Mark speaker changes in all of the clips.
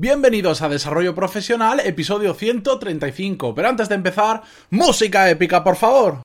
Speaker 1: Bienvenidos a Desarrollo Profesional, episodio 135. Pero antes de empezar, música épica, por favor.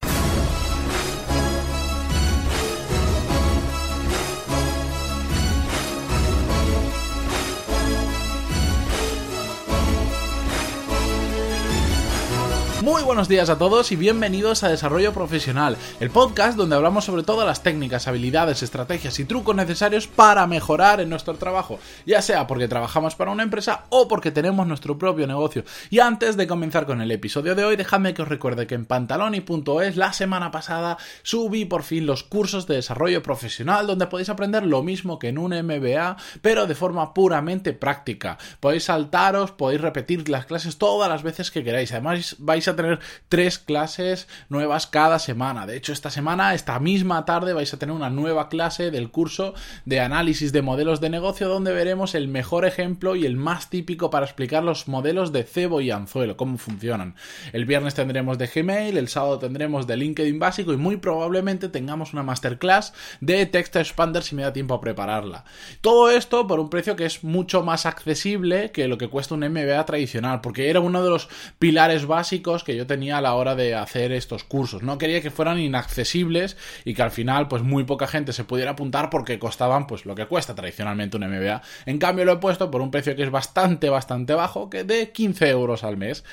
Speaker 1: Muy buenos días a todos y bienvenidos a Desarrollo Profesional, el podcast donde hablamos sobre todas las técnicas, habilidades, estrategias y trucos necesarios para mejorar en nuestro trabajo, ya sea porque trabajamos para una empresa o porque tenemos nuestro propio negocio. Y antes de comenzar con el episodio de hoy, dejadme que os recuerde que en pantaloni.es la semana pasada subí por fin los cursos de desarrollo profesional donde podéis aprender lo mismo que en un MBA, pero de forma puramente práctica. Podéis saltaros, podéis repetir las clases todas las veces que queráis. Además, vais a tener tres clases nuevas cada semana. De hecho, esta semana, esta misma tarde, vais a tener una nueva clase del curso de análisis de modelos de negocio donde veremos el mejor ejemplo y el más típico para explicar los modelos de cebo y anzuelo, cómo funcionan. El viernes tendremos de Gmail, el sábado tendremos de LinkedIn básico y muy probablemente tengamos una masterclass de Text Expander si me da tiempo a prepararla. Todo esto por un precio que es mucho más accesible que lo que cuesta un MBA tradicional, porque era uno de los pilares básicos que yo tenía a la hora de hacer estos cursos. No quería que fueran inaccesibles y que al final pues muy poca gente se pudiera apuntar porque costaban pues lo que cuesta tradicionalmente un MBA. En cambio lo he puesto por un precio que es bastante, bastante bajo, que de 15 euros al mes.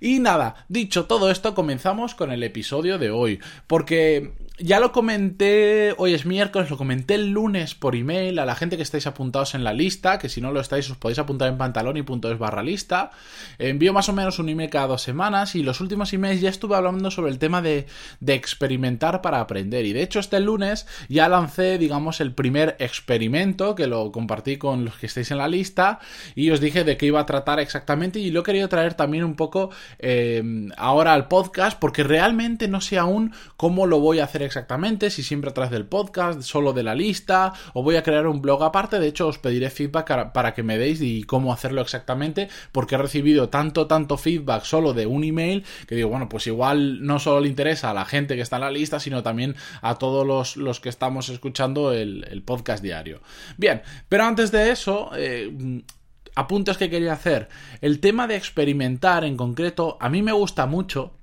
Speaker 1: Y nada, dicho todo esto, comenzamos con el episodio de hoy. Porque ya lo comenté, hoy es miércoles, lo comenté el lunes por email a la gente que estáis apuntados en la lista, que si no lo estáis os podéis apuntar en pantaloni.es barra lista. Envío más o menos un email cada dos semanas y los últimos emails ya estuve hablando sobre el tema de, de experimentar para aprender. Y de hecho este lunes ya lancé, digamos, el primer experimento que lo compartí con los que estáis en la lista y os dije de qué iba a tratar exactamente y lo he querido traer también un poco eh, ahora al podcast porque realmente no sé aún cómo lo voy a hacer exactamente, si siempre a través del podcast, solo de la lista, o voy a crear un blog aparte. De hecho, os pediré feedback para que me deis y cómo hacerlo exactamente, porque he recibido tanto, tanto feedback solo de un email que digo, bueno, pues igual no solo le interesa a la gente que está en la lista, sino también a todos los, los que estamos escuchando el, el, podcast diario. Bien, pero antes de eso, eh, apuntes que quería hacer. El tema de experimentar en concreto, a mí me gusta mucho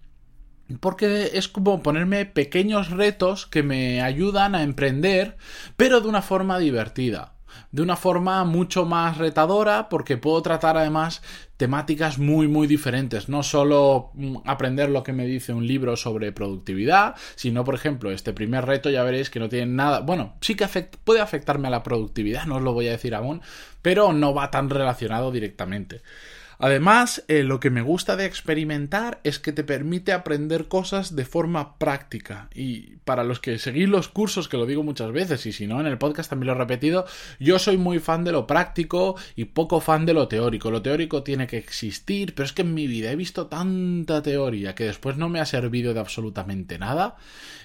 Speaker 1: porque es como ponerme pequeños retos que me ayudan a emprender, pero de una forma divertida. De una forma mucho más retadora, porque puedo tratar además temáticas muy muy diferentes. No solo mm, aprender lo que me dice un libro sobre productividad, sino por ejemplo este primer reto ya veréis que no tiene nada, bueno, sí que puede afectarme a la productividad, no os lo voy a decir aún, pero no va tan relacionado directamente. Además, eh, lo que me gusta de experimentar es que te permite aprender cosas de forma práctica. Y para los que seguís los cursos, que lo digo muchas veces, y si no, en el podcast también lo he repetido, yo soy muy fan de lo práctico y poco fan de lo teórico. Lo teórico tiene que existir, pero es que en mi vida he visto tanta teoría que después no me ha servido de absolutamente nada,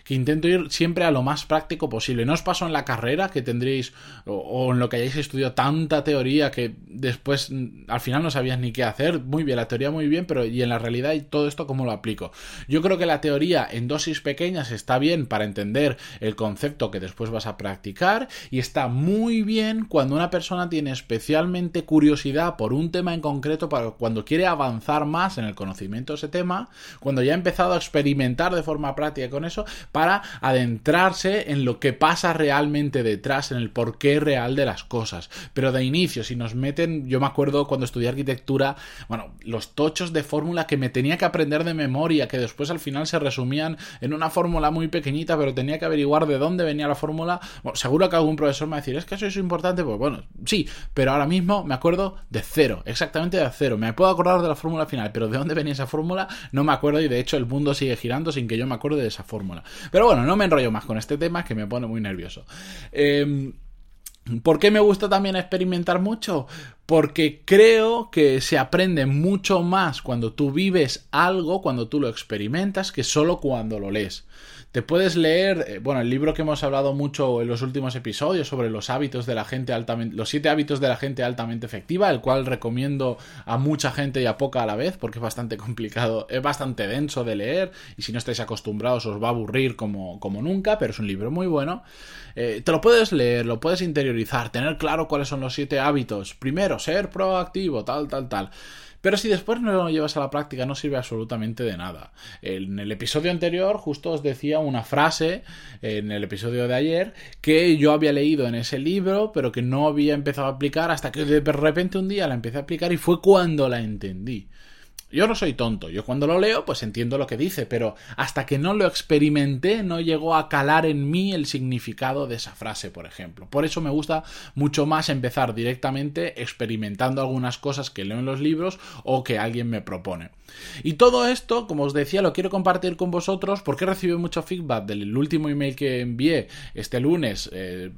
Speaker 1: que intento ir siempre a lo más práctico posible. No os paso en la carrera que tendréis, o, o en lo que hayáis estudiado tanta teoría que después mm, al final no sabías ni qué hacer, muy bien, la teoría muy bien, pero y en la realidad y todo esto cómo lo aplico. Yo creo que la teoría en dosis pequeñas está bien para entender el concepto que después vas a practicar y está muy bien cuando una persona tiene especialmente curiosidad por un tema en concreto para cuando quiere avanzar más en el conocimiento de ese tema, cuando ya ha empezado a experimentar de forma práctica con eso para adentrarse en lo que pasa realmente detrás, en el porqué real de las cosas. Pero de inicio, si nos meten, yo me acuerdo cuando estudié arquitectura bueno, los tochos de fórmula que me tenía que aprender de memoria, que después al final se resumían en una fórmula muy pequeñita, pero tenía que averiguar de dónde venía la fórmula. Bueno, seguro que algún profesor me va a decir, es que eso es importante, pues bueno, sí, pero ahora mismo me acuerdo de cero, exactamente de cero. Me puedo acordar de la fórmula final, pero de dónde venía esa fórmula no me acuerdo y de hecho el mundo sigue girando sin que yo me acuerde de esa fórmula. Pero bueno, no me enrollo más con este tema que me pone muy nervioso. Eh, ¿Por qué me gusta también experimentar mucho? Porque creo que se aprende mucho más cuando tú vives algo, cuando tú lo experimentas, que solo cuando lo lees. te puedes leer, eh, bueno, el libro que hemos hablado mucho en los últimos episodios sobre los hábitos de la gente altamente, los siete hábitos de la gente altamente efectiva, el cual recomiendo a mucha gente y a poca a la vez, porque es bastante complicado, es bastante denso de leer, y si no estáis acostumbrados os va a aburrir como, como nunca, pero es un libro muy bueno. Eh, te lo puedes leer, lo puedes interiorizar, tener claro cuáles son los siete hábitos. Primero, ser proactivo, tal, tal, tal. Pero si después no lo llevas a la práctica no sirve absolutamente de nada. En el episodio anterior justo os decía una frase, en el episodio de ayer, que yo había leído en ese libro, pero que no había empezado a aplicar hasta que de repente un día la empecé a aplicar y fue cuando la entendí. Yo no soy tonto, yo cuando lo leo pues entiendo lo que dice, pero hasta que no lo experimenté no llegó a calar en mí el significado de esa frase, por ejemplo. Por eso me gusta mucho más empezar directamente experimentando algunas cosas que leo en los libros o que alguien me propone. Y todo esto, como os decía, lo quiero compartir con vosotros porque he recibido mucho feedback del último email que envié este lunes. Eh,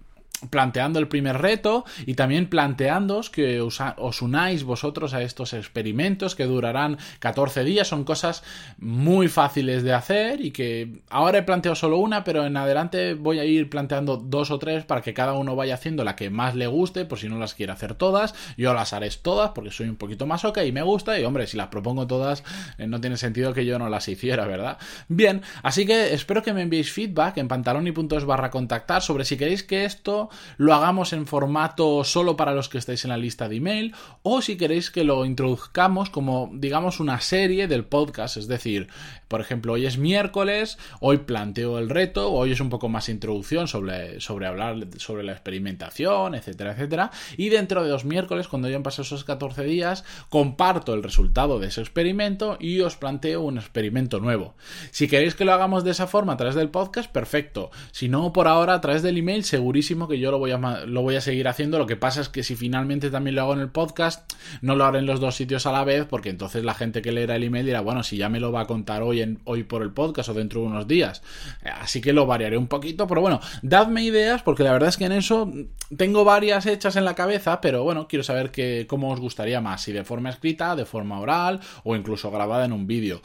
Speaker 1: planteando el primer reto y también planteándoos que os, unáis vosotros a estos experimentos que durarán 14 días. Son cosas muy fáciles de hacer y que ahora he planteado solo una, pero en adelante voy a ir planteando dos o tres para que cada uno vaya haciendo la que más le guste, por si no las quiere hacer todas. Yo las haré todas porque soy un poquito más ok y me gusta y hombre, si las propongo todas eh, no tiene sentido que yo no las hiciera, ¿verdad? Bien, así que espero que me enviéis feedback en pantalón.es barra contactar sobre si queréis que esto lo hagamos en formato solo para los que estáis en la lista de email o si queréis que lo introduzcamos como digamos una serie del podcast, es decir, por ejemplo, hoy es miércoles, hoy planteo el reto, hoy es un poco más introducción sobre, sobre hablar sobre la experimentación, etcétera, etcétera, y dentro de dos miércoles, cuando ya han pasado esos 14 días, comparto el resultado de ese experimento y os planteo un experimento nuevo. Si queréis que lo hagamos de esa forma a través del podcast, perfecto. Si no, por ahora a través del email, segurísimo que yo lo voy a, lo voy a seguir haciendo. Lo que pasa es que si finalmente también lo hago en el podcast, no lo haré en los dos sitios a la vez, porque entonces la gente que leerá el email dirá, bueno, si ya me lo va a contar hoy, en, hoy por el podcast o dentro de unos días. Así que lo variaré un poquito, pero bueno, dadme ideas, porque la verdad es que en eso tengo varias hechas en la cabeza, pero bueno, quiero saber que, cómo os gustaría más, si de forma escrita, de forma oral o incluso grabada en un vídeo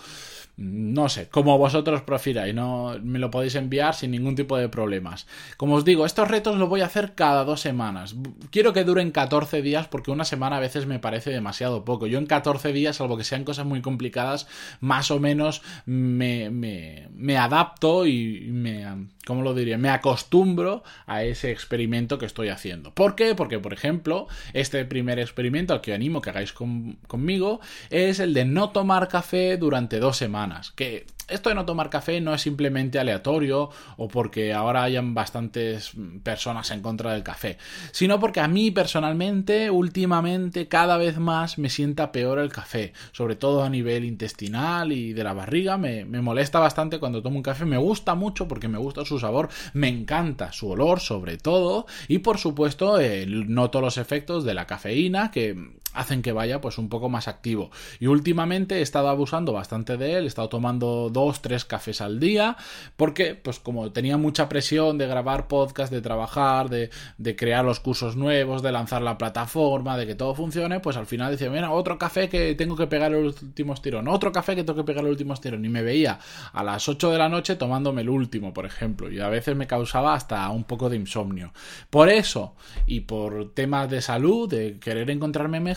Speaker 1: no sé, como vosotros prefiráis, no me lo podéis enviar sin ningún tipo de problemas. Como os digo, estos retos los voy a hacer cada dos semanas. Quiero que duren 14 días porque una semana a veces me parece demasiado poco. Yo en 14 días, salvo que sean cosas muy complicadas, más o menos me, me, me adapto y me, ¿cómo lo diría? Me acostumbro a ese experimento que estoy haciendo. ¿Por qué? Porque, por ejemplo, este primer experimento al que animo que hagáis conmigo es el de no tomar café durante dos semanas que esto de no tomar café no es simplemente aleatorio o porque ahora hayan bastantes personas en contra del café, sino porque a mí personalmente, últimamente, cada vez más me sienta peor el café, sobre todo a nivel intestinal y de la barriga, me, molesta bastante cuando tomo un café, me gusta mucho porque me gusta su sabor, me encanta su olor sobre todo y por supuesto eh, noto los efectos de la cafeína que hacen que vaya pues un poco más activo. Y últimamente he estado abusando bastante de él, he estado tomando dos, tres cafés al día, porque pues como tenía mucha presión de grabar podcast, de trabajar, de, de crear los cursos nuevos, de lanzar la plataforma, de que todo funcione, pues al final decía, mira, otro café que tengo que pegar el último estirón, otro café que tengo que pegar el último estirón. Y me veía a las 8 de la noche tomándome el último, por ejemplo, y a veces me causaba hasta un poco de insomnio. Por eso, y por temas de salud, de querer encontrarme mejor,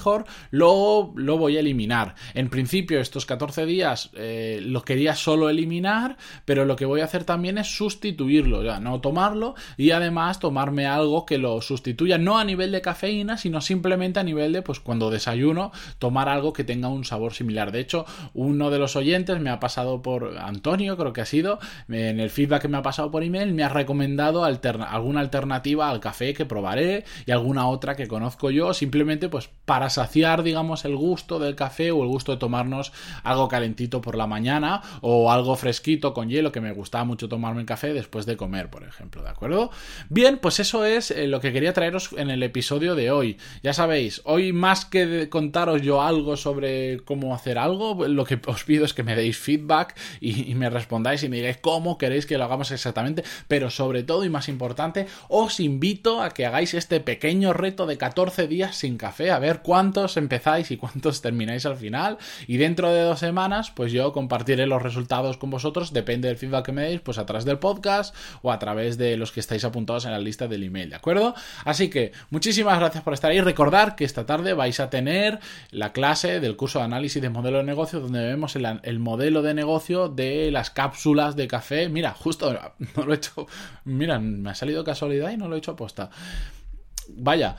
Speaker 1: lo, lo voy a eliminar. En principio, estos 14 días eh, los quería solo eliminar, pero lo que voy a hacer también es sustituirlo, ya no tomarlo y además tomarme algo que lo sustituya, no a nivel de cafeína, sino simplemente a nivel de, pues cuando desayuno, tomar algo que tenga un sabor similar. De hecho, uno de los oyentes me ha pasado por Antonio, creo que ha sido, en el feedback que me ha pasado por email, me ha recomendado alguna alternativa al café que probaré y alguna otra que conozco yo, simplemente pues para saciar, digamos, el gusto del café o el gusto de tomarnos algo calentito por la mañana o algo fresquito con hielo que me gustaba mucho tomarme el café después de comer, por ejemplo, ¿de acuerdo? Bien, pues eso es eh, lo que quería traeros en el episodio de hoy. Ya sabéis, hoy más que contaros yo algo sobre cómo hacer algo, lo que os pido es que me deis feedback y, me respondáis y me digáis cómo queréis que lo hagamos exactamente, pero sobre todo y más importante, os invito a que hagáis este pequeño reto de 14 días sin café, a ver cuánto cuántos empezáis y cuántos termináis al final. Y dentro de dos semanas, pues yo compartiré los resultados con vosotros, depende del feedback que me deis, pues a través del podcast o a través de los que estáis apuntados en la lista del email, ¿de acuerdo? Así que muchísimas gracias por estar ahí. Recordar que esta tarde vais a tener la clase del curso de análisis de modelo de negocio donde vemos el, el modelo de negocio de las cápsulas de café. Mira, justo no lo he hecho, mira, me ha salido casualidad y no lo he hecho aposta. Vaya.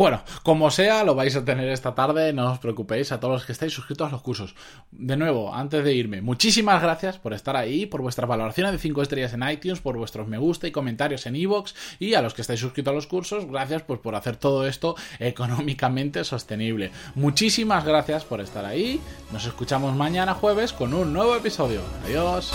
Speaker 1: Bueno, como sea, lo vais a tener esta tarde, no os preocupéis, a todos los que estáis suscritos a los cursos. De nuevo, antes de irme, muchísimas gracias por estar ahí, por vuestras valoraciones de 5 estrellas en iTunes, por vuestros me gusta y comentarios en iVoox, y a los que estáis suscritos a los cursos, gracias pues, por hacer todo esto económicamente sostenible. Muchísimas gracias por estar ahí, nos escuchamos mañana jueves con un nuevo episodio. Adiós.